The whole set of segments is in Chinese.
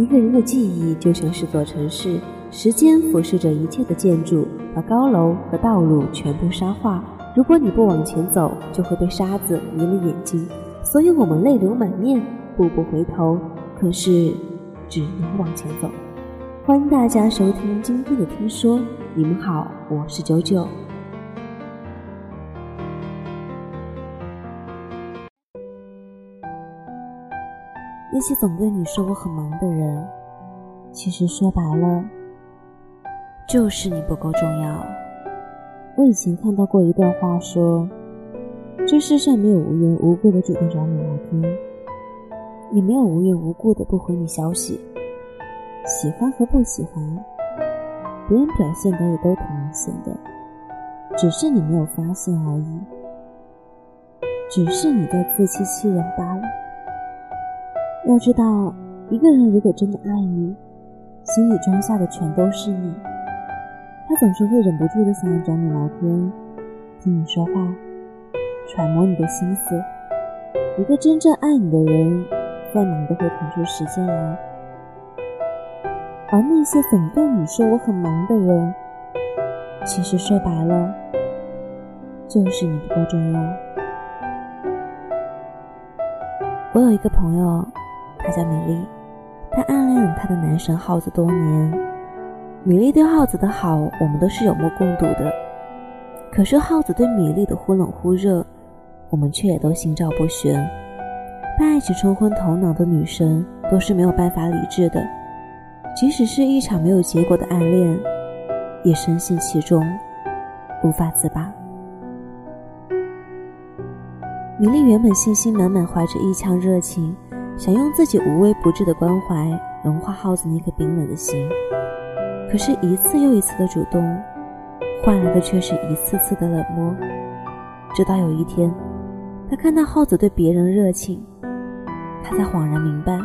一个人的记忆就像是座城市，时间俯视着一切的建筑，把高楼和道路全部沙化。如果你不往前走，就会被沙子迷了眼睛。所以我们泪流满面，步步回头，可是只能往前走。欢迎大家收听今天的听说，你们好，我是九九。那些总对你说我很忙的人，其实说白了，就是你不够重要。我以前看到过一段话，说这世上没有无缘无故的主动找你聊天，也没有无缘无故的不回你消息。喜欢和不喜欢，别人表现的也都挺明显的，只是你没有发现而已，只是你在自欺欺人罢了。要知道，一个人如果真的爱你，心里装下的全都是你。他总是会忍不住的想要找你聊天，听你说话，揣摩你的心思。一个真正爱你的人，在忙都会腾出时间来。而那些总对你说我很忙的人，其实说白了，就是你不够重要。我有一个朋友。她叫米粒，她暗恋了她的男神耗子多年。米粒对耗子的好，我们都是有目共睹的。可是耗子对米粒的忽冷忽热，我们却也都心照不宣。被爱情冲昏头脑的女生，都是没有办法理智的。即使是一场没有结果的暗恋，也深陷其中，无法自拔。米粒原本信心满满，怀着一腔热情。想用自己无微不至的关怀融化耗子那颗冰冷的心，可是，一次又一次的主动，换来的却是一次次的冷漠。直到有一天，他看到耗子对别人热情，他才恍然明白，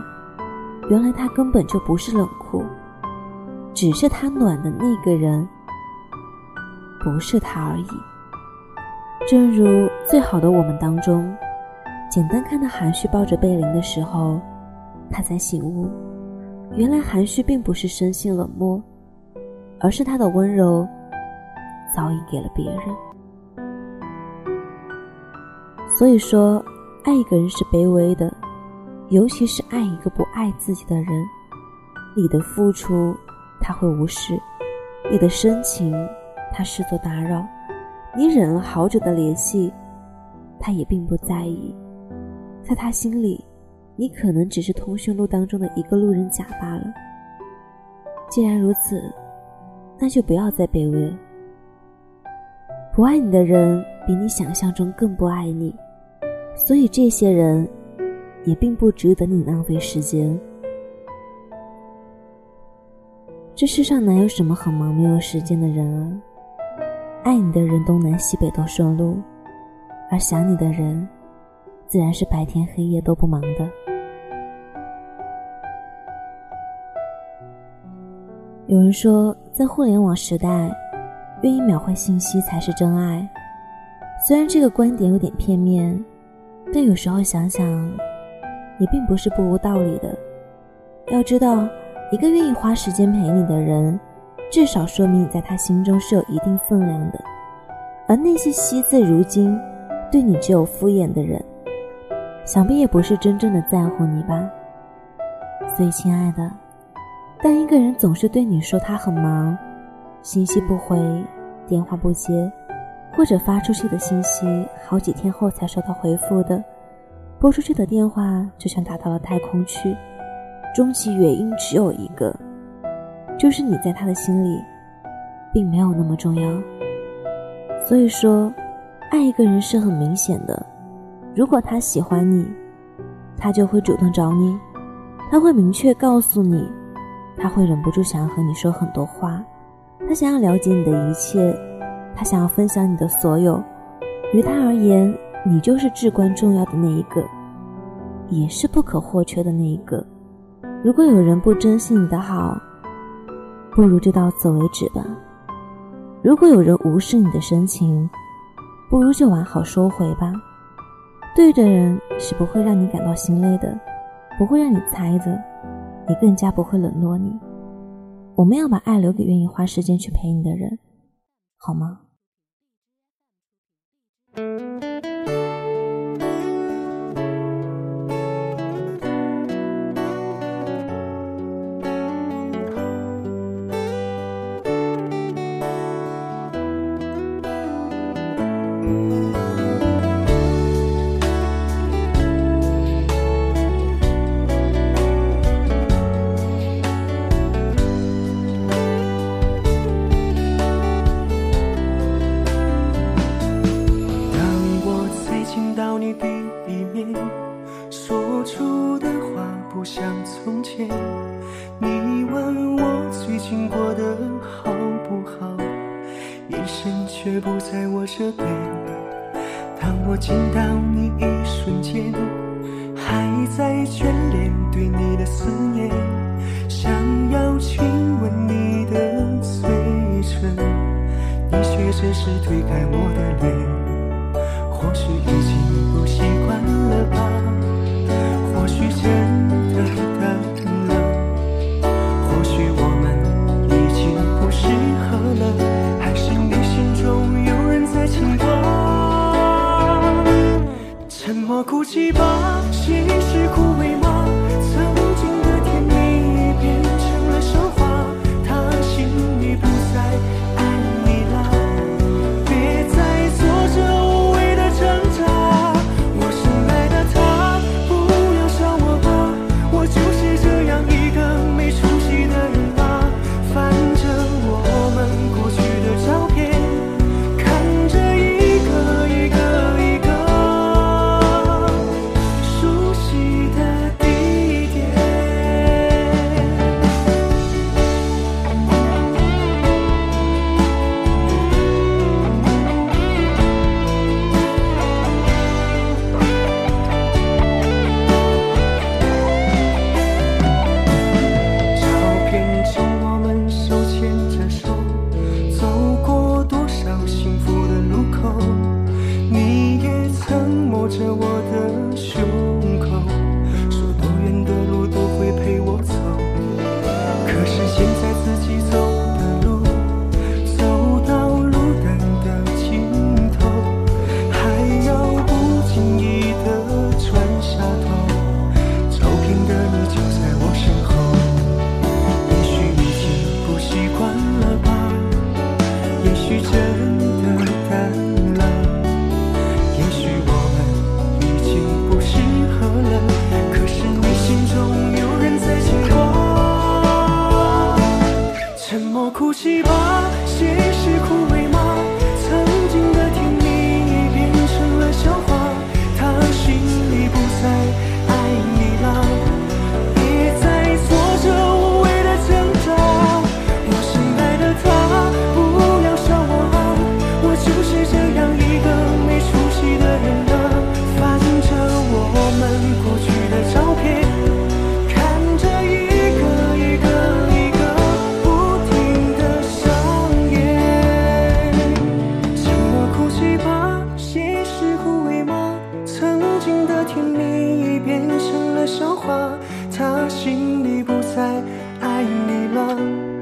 原来他根本就不是冷酷，只是他暖的那个人不是他而已。正如《最好的我们》当中。简单看到韩旭抱着贝林的时候，他才醒悟，原来韩旭并不是生性冷漠，而是他的温柔早已给了别人。所以说，爱一个人是卑微的，尤其是爱一个不爱自己的人。你的付出他会无视，你的深情他视作打扰，你忍了好久的联系，他也并不在意。在他心里，你可能只是通讯录当中的一个路人甲罢了。既然如此，那就不要再卑微了。不爱你的人比你想象中更不爱你，所以这些人也并不值得你浪费时间。这世上哪有什么很忙没有时间的人啊？爱你的人东南西北都顺路，而想你的人。自然是白天黑夜都不忙的。有人说，在互联网时代，愿意秒回信息才是真爱。虽然这个观点有点片面，但有时候想想，也并不是不无道理的。要知道，一个愿意花时间陪你的人，至少说明你在他心中是有一定分量的。而那些惜字如金，对你只有敷衍的人。想必也不是真正的在乎你吧。所以，亲爱的，当一个人总是对你说他很忙，信息不回，电话不接，或者发出去的信息好几天后才收到回复的，拨出去的电话就像打到了太空去，终极原因只有一个，就是你在他的心里，并没有那么重要。所以说，爱一个人是很明显的。如果他喜欢你，他就会主动找你，他会明确告诉你，他会忍不住想要和你说很多话，他想要了解你的一切，他想要分享你的所有。于他而言，你就是至关重要的那一个，也是不可或缺的那一个。如果有人不珍惜你的好，不如就到此为止吧。如果有人无视你的深情，不如就完好收回吧。对的人是不会让你感到心累的，不会让你猜的，也更加不会冷落你。我们要把爱留给愿意花时间去陪你的人，好吗？像从前，你问我最近过得好不好，眼神却不在我这边。当我见到你一瞬间，还在眷恋对你的思念，想要亲吻你的嘴唇，你却只是推开我我哭泣吧其实哭了吧？也许这。他心里不再爱你了。